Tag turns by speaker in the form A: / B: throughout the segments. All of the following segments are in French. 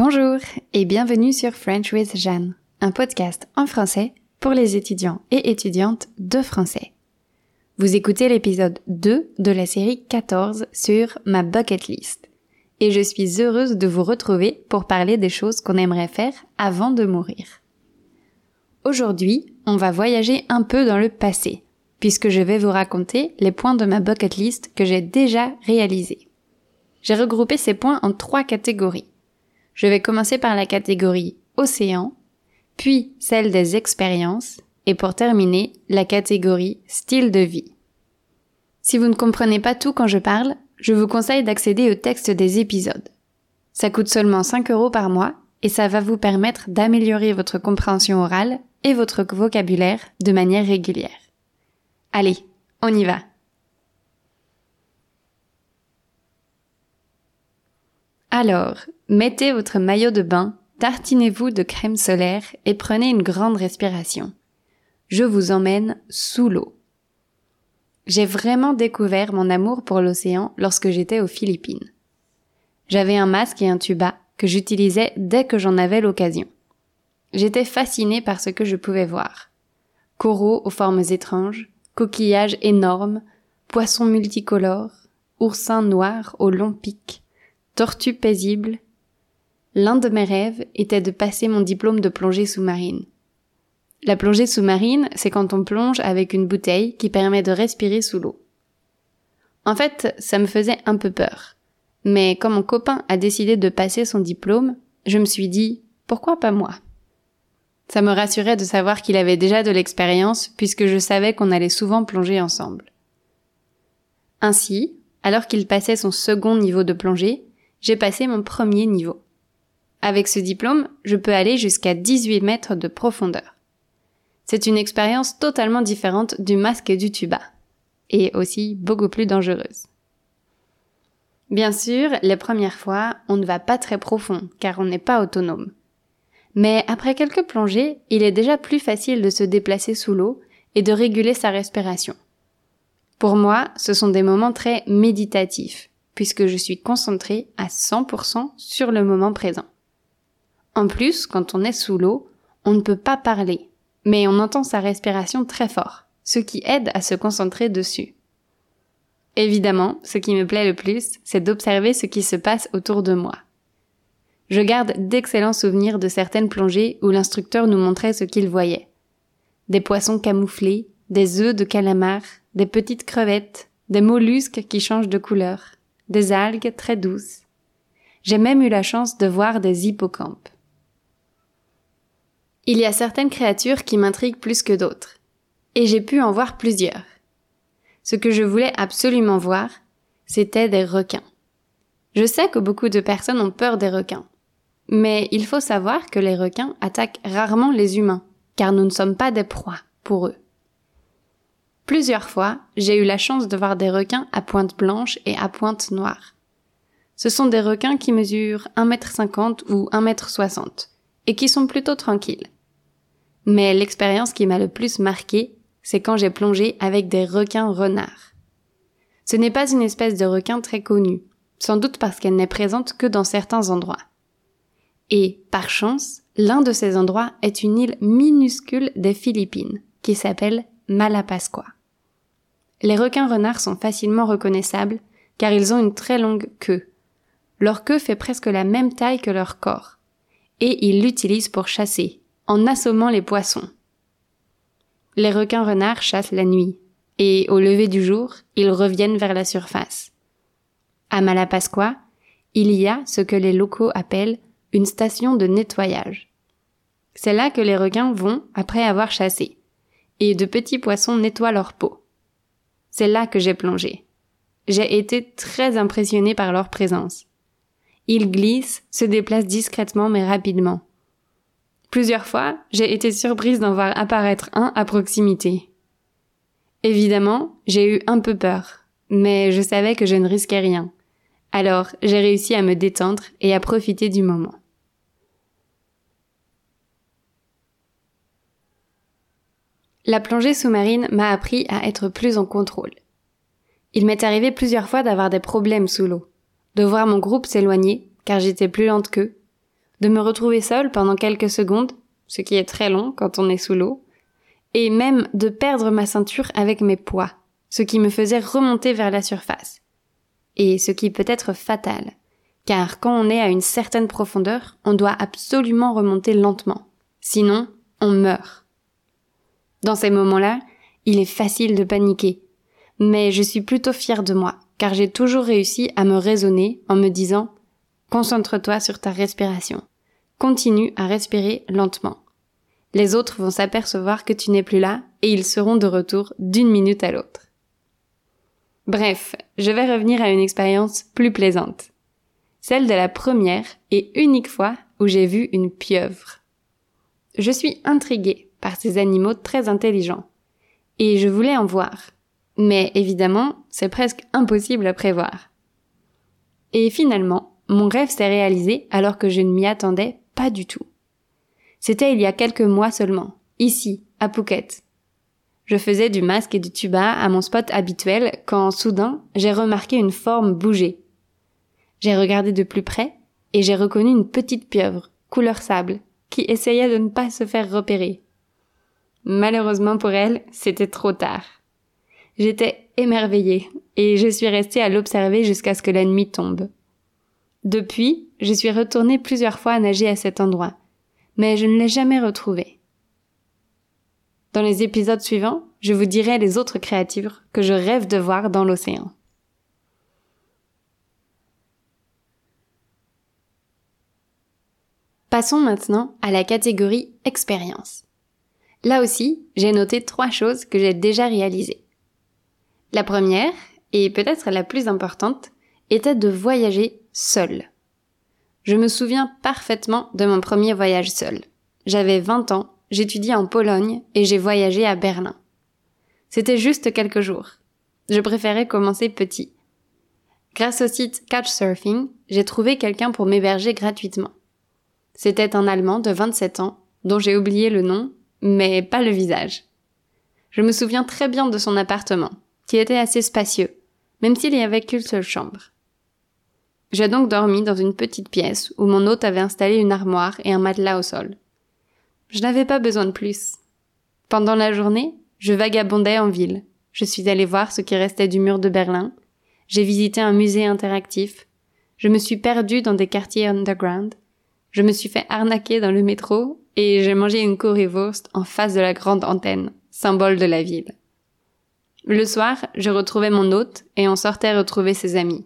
A: Bonjour et bienvenue sur French with Jeanne, un podcast en français pour les étudiants et étudiantes de français. Vous écoutez l'épisode 2 de la série 14 sur ma bucket list. Et je suis heureuse de vous retrouver pour parler des choses qu'on aimerait faire avant de mourir. Aujourd'hui, on va voyager un peu dans le passé, puisque je vais vous raconter les points de ma bucket list que j'ai déjà réalisés. J'ai regroupé ces points en trois catégories. Je vais commencer par la catégorie océan, puis celle des expériences, et pour terminer, la catégorie style de vie. Si vous ne comprenez pas tout quand je parle, je vous conseille d'accéder au texte des épisodes. Ça coûte seulement 5 euros par mois et ça va vous permettre d'améliorer votre compréhension orale et votre vocabulaire de manière régulière. Allez, on y va. Alors, mettez votre maillot de bain, tartinez-vous de crème solaire et prenez une grande respiration. Je vous emmène sous l'eau. J'ai vraiment découvert mon amour pour l'océan lorsque j'étais aux Philippines. J'avais un masque et un tuba que j'utilisais dès que j'en avais l'occasion. J'étais fascinée par ce que je pouvais voir. Coraux aux formes étranges, coquillages énormes, poissons multicolores, oursins noirs aux longs pics, tortue paisible. L'un de mes rêves était de passer mon diplôme de plongée sous-marine. La plongée sous-marine, c'est quand on plonge avec une bouteille qui permet de respirer sous l'eau. En fait, ça me faisait un peu peur. Mais quand mon copain a décidé de passer son diplôme, je me suis dit, pourquoi pas moi? Ça me rassurait de savoir qu'il avait déjà de l'expérience puisque je savais qu'on allait souvent plonger ensemble. Ainsi, alors qu'il passait son second niveau de plongée, j'ai passé mon premier niveau. Avec ce diplôme, je peux aller jusqu'à 18 mètres de profondeur. C'est une expérience totalement différente du masque du tuba, et aussi beaucoup plus dangereuse. Bien sûr, les premières fois, on ne va pas très profond, car on n'est pas autonome. Mais après quelques plongées, il est déjà plus facile de se déplacer sous l'eau et de réguler sa respiration. Pour moi, ce sont des moments très méditatifs, puisque je suis concentrée à 100% sur le moment présent. En plus, quand on est sous l'eau, on ne peut pas parler, mais on entend sa respiration très fort, ce qui aide à se concentrer dessus. Évidemment, ce qui me plaît le plus, c'est d'observer ce qui se passe autour de moi. Je garde d'excellents souvenirs de certaines plongées où l'instructeur nous montrait ce qu'il voyait. Des poissons camouflés, des œufs de calamar, des petites crevettes, des mollusques qui changent de couleur, des algues très douces. J'ai même eu la chance de voir des hippocampes. Il y a certaines créatures qui m'intriguent plus que d'autres, et j'ai pu en voir plusieurs. Ce que je voulais absolument voir, c'était des requins. Je sais que beaucoup de personnes ont peur des requins, mais il faut savoir que les requins attaquent rarement les humains, car nous ne sommes pas des proies pour eux. Plusieurs fois, j'ai eu la chance de voir des requins à pointe blanche et à pointe noire. Ce sont des requins qui mesurent 1m50 ou 1m60 et qui sont plutôt tranquilles. Mais l'expérience qui m'a le plus marqué, c'est quand j'ai plongé avec des requins renards. Ce n'est pas une espèce de requin très connue, sans doute parce qu'elle n'est présente que dans certains endroits. Et, par chance, l'un de ces endroits est une île minuscule des Philippines, qui s'appelle Malapascua. Les requins renards sont facilement reconnaissables car ils ont une très longue queue. Leur queue fait presque la même taille que leur corps. Et ils l'utilisent pour chasser, en assommant les poissons. Les requins renards chassent la nuit, et au lever du jour, ils reviennent vers la surface. À Malapascua, il y a ce que les locaux appellent une station de nettoyage. C'est là que les requins vont après avoir chassé, et de petits poissons nettoient leur peau. C'est là que j'ai plongé. J'ai été très impressionnée par leur présence. Ils glissent, se déplacent discrètement mais rapidement. Plusieurs fois, j'ai été surprise d'en voir apparaître un à proximité. Évidemment, j'ai eu un peu peur, mais je savais que je ne risquais rien. Alors, j'ai réussi à me détendre et à profiter du moment. La plongée sous-marine m'a appris à être plus en contrôle. Il m'est arrivé plusieurs fois d'avoir des problèmes sous l'eau, de voir mon groupe s'éloigner, car j'étais plus lente qu'eux, de me retrouver seule pendant quelques secondes, ce qui est très long quand on est sous l'eau, et même de perdre ma ceinture avec mes poids, ce qui me faisait remonter vers la surface. Et ce qui peut être fatal, car quand on est à une certaine profondeur, on doit absolument remonter lentement, sinon on meurt. Dans ces moments-là, il est facile de paniquer, mais je suis plutôt fière de moi, car j'ai toujours réussi à me raisonner en me disant Concentre-toi sur ta respiration. Continue à respirer lentement. Les autres vont s'apercevoir que tu n'es plus là et ils seront de retour d'une minute à l'autre. Bref, je vais revenir à une expérience plus plaisante. Celle de la première et unique fois où j'ai vu une pieuvre. Je suis intriguée par ces animaux très intelligents. Et je voulais en voir. Mais évidemment, c'est presque impossible à prévoir. Et finalement, mon rêve s'est réalisé alors que je ne m'y attendais du tout. C'était il y a quelques mois seulement, ici, à Phuket. Je faisais du masque et du tuba à mon spot habituel quand soudain j'ai remarqué une forme bouger. J'ai regardé de plus près et j'ai reconnu une petite pieuvre, couleur sable, qui essayait de ne pas se faire repérer. Malheureusement pour elle, c'était trop tard. J'étais émerveillée et je suis restée à l'observer jusqu'à ce que la nuit tombe. Depuis, je suis retournée plusieurs fois à nager à cet endroit, mais je ne l'ai jamais retrouvée. Dans les épisodes suivants, je vous dirai les autres créatures que je rêve de voir dans l'océan. Passons maintenant à la catégorie expérience. Là aussi, j'ai noté trois choses que j'ai déjà réalisées. La première, et peut-être la plus importante, était de voyager seul. Je me souviens parfaitement de mon premier voyage seul. J'avais 20 ans, j'étudiais en Pologne et j'ai voyagé à Berlin. C'était juste quelques jours. Je préférais commencer petit. Grâce au site Couchsurfing, j'ai trouvé quelqu'un pour m'héberger gratuitement. C'était un Allemand de 27 ans, dont j'ai oublié le nom, mais pas le visage. Je me souviens très bien de son appartement, qui était assez spacieux, même s'il n'y avait qu'une seule chambre. J'ai donc dormi dans une petite pièce où mon hôte avait installé une armoire et un matelas au sol. Je n'avais pas besoin de plus. Pendant la journée, je vagabondais en ville. Je suis allée voir ce qui restait du mur de Berlin. J'ai visité un musée interactif. Je me suis perdue dans des quartiers underground. Je me suis fait arnaquer dans le métro et j'ai mangé une currywurst en face de la grande antenne, symbole de la ville. Le soir, je retrouvais mon hôte et on sortait retrouver ses amis.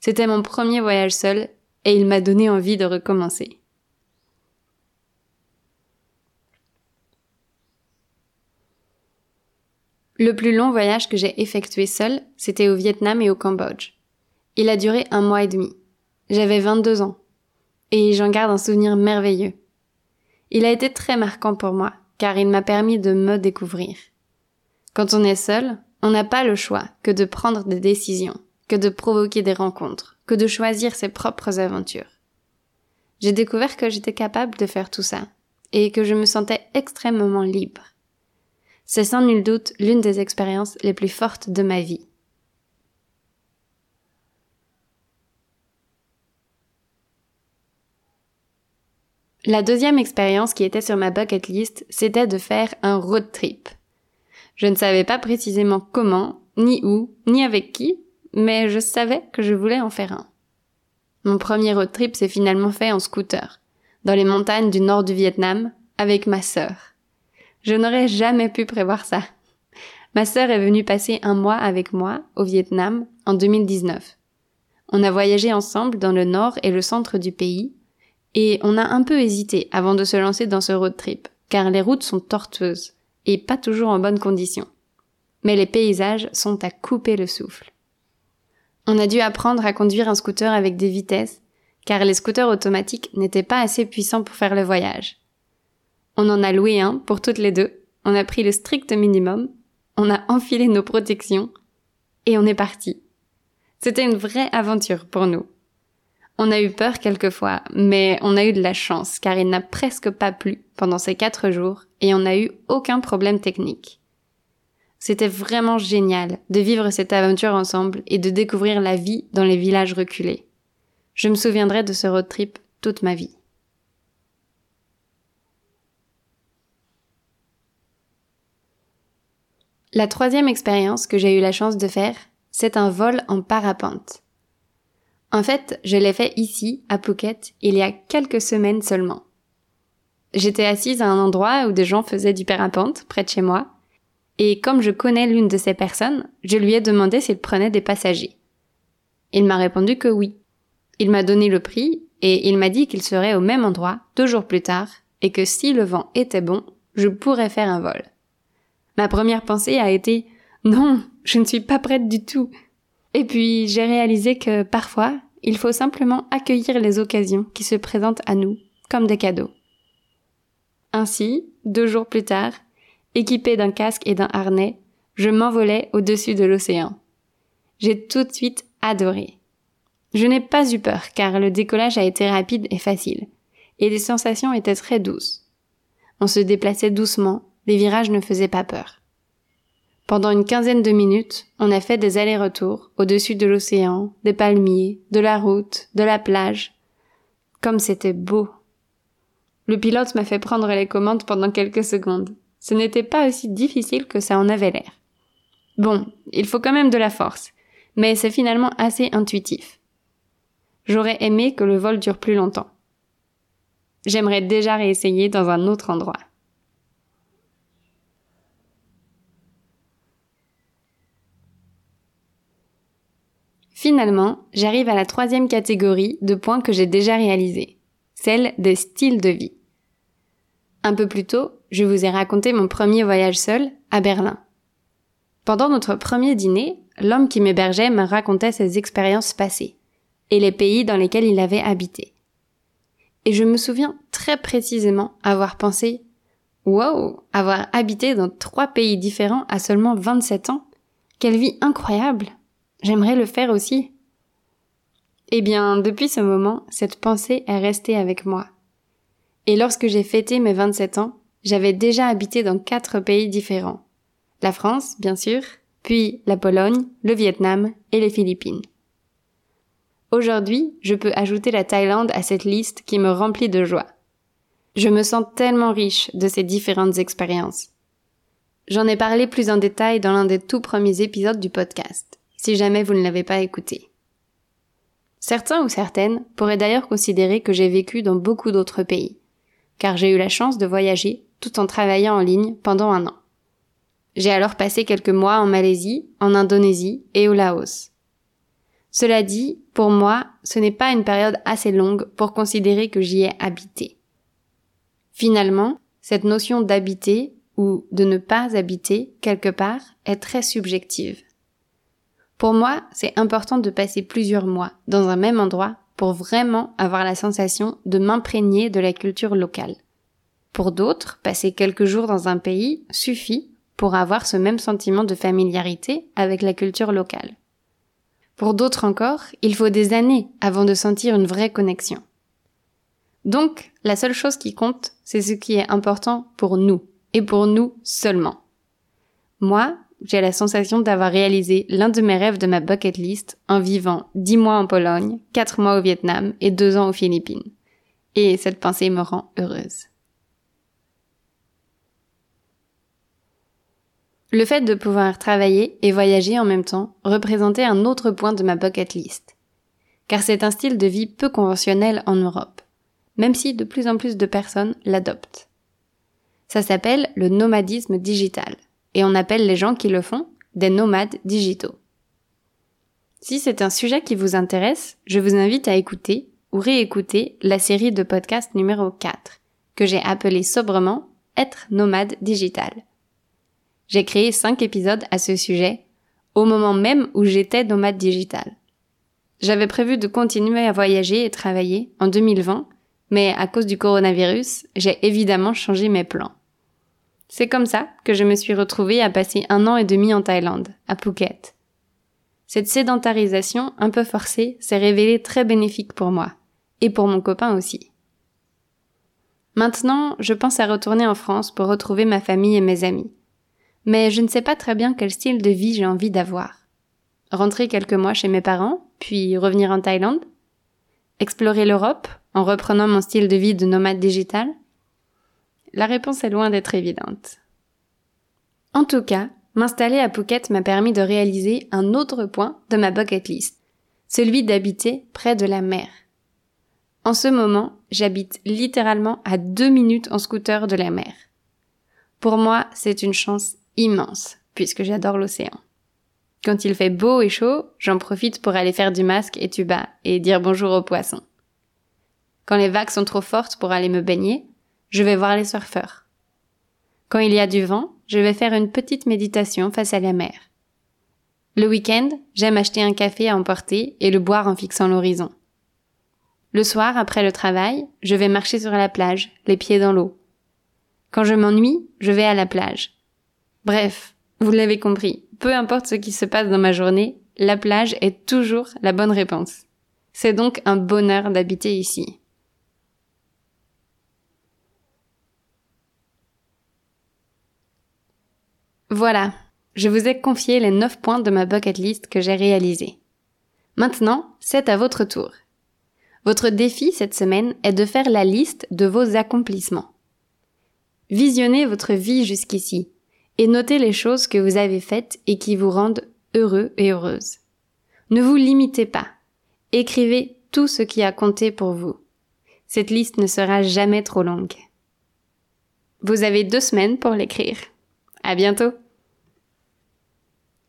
A: C'était mon premier voyage seul et il m'a donné envie de recommencer. Le plus long voyage que j'ai effectué seul, c'était au Vietnam et au Cambodge. Il a duré un mois et demi. J'avais 22 ans. Et j'en garde un souvenir merveilleux. Il a été très marquant pour moi, car il m'a permis de me découvrir. Quand on est seul, on n'a pas le choix que de prendre des décisions que de provoquer des rencontres, que de choisir ses propres aventures. J'ai découvert que j'étais capable de faire tout ça, et que je me sentais extrêmement libre. C'est sans nul doute l'une des expériences les plus fortes de ma vie. La deuxième expérience qui était sur ma bucket list, c'était de faire un road trip. Je ne savais pas précisément comment, ni où, ni avec qui, mais je savais que je voulais en faire un. Mon premier road trip s'est finalement fait en scooter, dans les montagnes du nord du Vietnam, avec ma sœur. Je n'aurais jamais pu prévoir ça. Ma sœur est venue passer un mois avec moi au Vietnam en 2019. On a voyagé ensemble dans le nord et le centre du pays, et on a un peu hésité avant de se lancer dans ce road trip, car les routes sont tortueuses et pas toujours en bonne condition. Mais les paysages sont à couper le souffle. On a dû apprendre à conduire un scooter avec des vitesses, car les scooters automatiques n'étaient pas assez puissants pour faire le voyage. On en a loué un pour toutes les deux, on a pris le strict minimum, on a enfilé nos protections, et on est parti. C'était une vraie aventure pour nous. On a eu peur quelquefois, mais on a eu de la chance, car il n'a presque pas plu pendant ces quatre jours, et on n'a eu aucun problème technique. C'était vraiment génial de vivre cette aventure ensemble et de découvrir la vie dans les villages reculés. Je me souviendrai de ce road trip toute ma vie. La troisième expérience que j'ai eu la chance de faire, c'est un vol en parapente. En fait, je l'ai fait ici, à Phuket, il y a quelques semaines seulement. J'étais assise à un endroit où des gens faisaient du parapente, près de chez moi, et comme je connais l'une de ces personnes, je lui ai demandé s'il prenait des passagers. Il m'a répondu que oui. Il m'a donné le prix, et il m'a dit qu'il serait au même endroit deux jours plus tard, et que si le vent était bon, je pourrais faire un vol. Ma première pensée a été non, je ne suis pas prête du tout. Et puis j'ai réalisé que parfois, il faut simplement accueillir les occasions qui se présentent à nous comme des cadeaux. Ainsi, deux jours plus tard, équipé d'un casque et d'un harnais, je m'envolais au-dessus de l'océan. J'ai tout de suite adoré. Je n'ai pas eu peur car le décollage a été rapide et facile, et les sensations étaient très douces. On se déplaçait doucement, les virages ne faisaient pas peur. Pendant une quinzaine de minutes, on a fait des allers-retours au-dessus de l'océan, des palmiers, de la route, de la plage. Comme c'était beau. Le pilote m'a fait prendre les commandes pendant quelques secondes. Ce n'était pas aussi difficile que ça en avait l'air. Bon, il faut quand même de la force, mais c'est finalement assez intuitif. J'aurais aimé que le vol dure plus longtemps. J'aimerais déjà réessayer dans un autre endroit. Finalement, j'arrive à la troisième catégorie de points que j'ai déjà réalisés, celle des styles de vie. Un peu plus tôt, je vous ai raconté mon premier voyage seul à Berlin. Pendant notre premier dîner, l'homme qui m'hébergeait me racontait ses expériences passées et les pays dans lesquels il avait habité. Et je me souviens très précisément avoir pensé Wow, avoir habité dans trois pays différents à seulement 27 ans, quelle vie incroyable J'aimerais le faire aussi. Eh bien, depuis ce moment, cette pensée est restée avec moi. Et lorsque j'ai fêté mes 27 ans, j'avais déjà habité dans quatre pays différents. La France, bien sûr, puis la Pologne, le Vietnam et les Philippines. Aujourd'hui, je peux ajouter la Thaïlande à cette liste qui me remplit de joie. Je me sens tellement riche de ces différentes expériences. J'en ai parlé plus en détail dans l'un des tout premiers épisodes du podcast si jamais vous ne l'avez pas écouté. Certains ou certaines pourraient d'ailleurs considérer que j'ai vécu dans beaucoup d'autres pays, car j'ai eu la chance de voyager tout en travaillant en ligne pendant un an. J'ai alors passé quelques mois en Malaisie, en Indonésie et au Laos. Cela dit, pour moi, ce n'est pas une période assez longue pour considérer que j'y ai habité. Finalement, cette notion d'habiter ou de ne pas habiter quelque part est très subjective. Pour moi, c'est important de passer plusieurs mois dans un même endroit pour vraiment avoir la sensation de m'imprégner de la culture locale. Pour d'autres, passer quelques jours dans un pays suffit pour avoir ce même sentiment de familiarité avec la culture locale. Pour d'autres encore, il faut des années avant de sentir une vraie connexion. Donc, la seule chose qui compte, c'est ce qui est important pour nous, et pour nous seulement. Moi, j'ai la sensation d'avoir réalisé l'un de mes rêves de ma bucket list en vivant 10 mois en Pologne, 4 mois au Vietnam et 2 ans aux Philippines. Et cette pensée me rend heureuse. Le fait de pouvoir travailler et voyager en même temps représentait un autre point de ma bucket list. Car c'est un style de vie peu conventionnel en Europe, même si de plus en plus de personnes l'adoptent. Ça s'appelle le nomadisme digital et on appelle les gens qui le font des nomades digitaux. Si c'est un sujet qui vous intéresse, je vous invite à écouter ou réécouter la série de podcast numéro 4, que j'ai appelée sobrement Être nomade digital. J'ai créé 5 épisodes à ce sujet, au moment même où j'étais nomade digital. J'avais prévu de continuer à voyager et travailler en 2020, mais à cause du coronavirus, j'ai évidemment changé mes plans. C'est comme ça que je me suis retrouvée à passer un an et demi en Thaïlande, à Phuket. Cette sédentarisation un peu forcée s'est révélée très bénéfique pour moi, et pour mon copain aussi. Maintenant, je pense à retourner en France pour retrouver ma famille et mes amis. Mais je ne sais pas très bien quel style de vie j'ai envie d'avoir. Rentrer quelques mois chez mes parents, puis revenir en Thaïlande? Explorer l'Europe en reprenant mon style de vie de nomade digital? La réponse est loin d'être évidente. En tout cas, M'installer à Phuket m'a permis de réaliser un autre point de ma bucket list, celui d'habiter près de la mer. En ce moment, j'habite littéralement à deux minutes en scooter de la mer. Pour moi, c'est une chance immense, puisque j'adore l'océan. Quand il fait beau et chaud, j'en profite pour aller faire du masque et tuba et dire bonjour aux poissons. Quand les vagues sont trop fortes pour aller me baigner, je vais voir les surfeurs. Quand il y a du vent, je vais faire une petite méditation face à la mer. Le week-end, j'aime acheter un café à emporter et le boire en fixant l'horizon. Le soir, après le travail, je vais marcher sur la plage, les pieds dans l'eau. Quand je m'ennuie, je vais à la plage. Bref, vous l'avez compris, peu importe ce qui se passe dans ma journée, la plage est toujours la bonne réponse. C'est donc un bonheur d'habiter ici. Voilà, je vous ai confié les 9 points de ma bucket list que j'ai réalisés. Maintenant, c'est à votre tour. Votre défi cette semaine est de faire la liste de vos accomplissements. Visionnez votre vie jusqu'ici et notez les choses que vous avez faites et qui vous rendent heureux et heureuse. Ne vous limitez pas. Écrivez tout ce qui a compté pour vous. Cette liste ne sera jamais trop longue. Vous avez deux semaines pour l'écrire. À bientôt!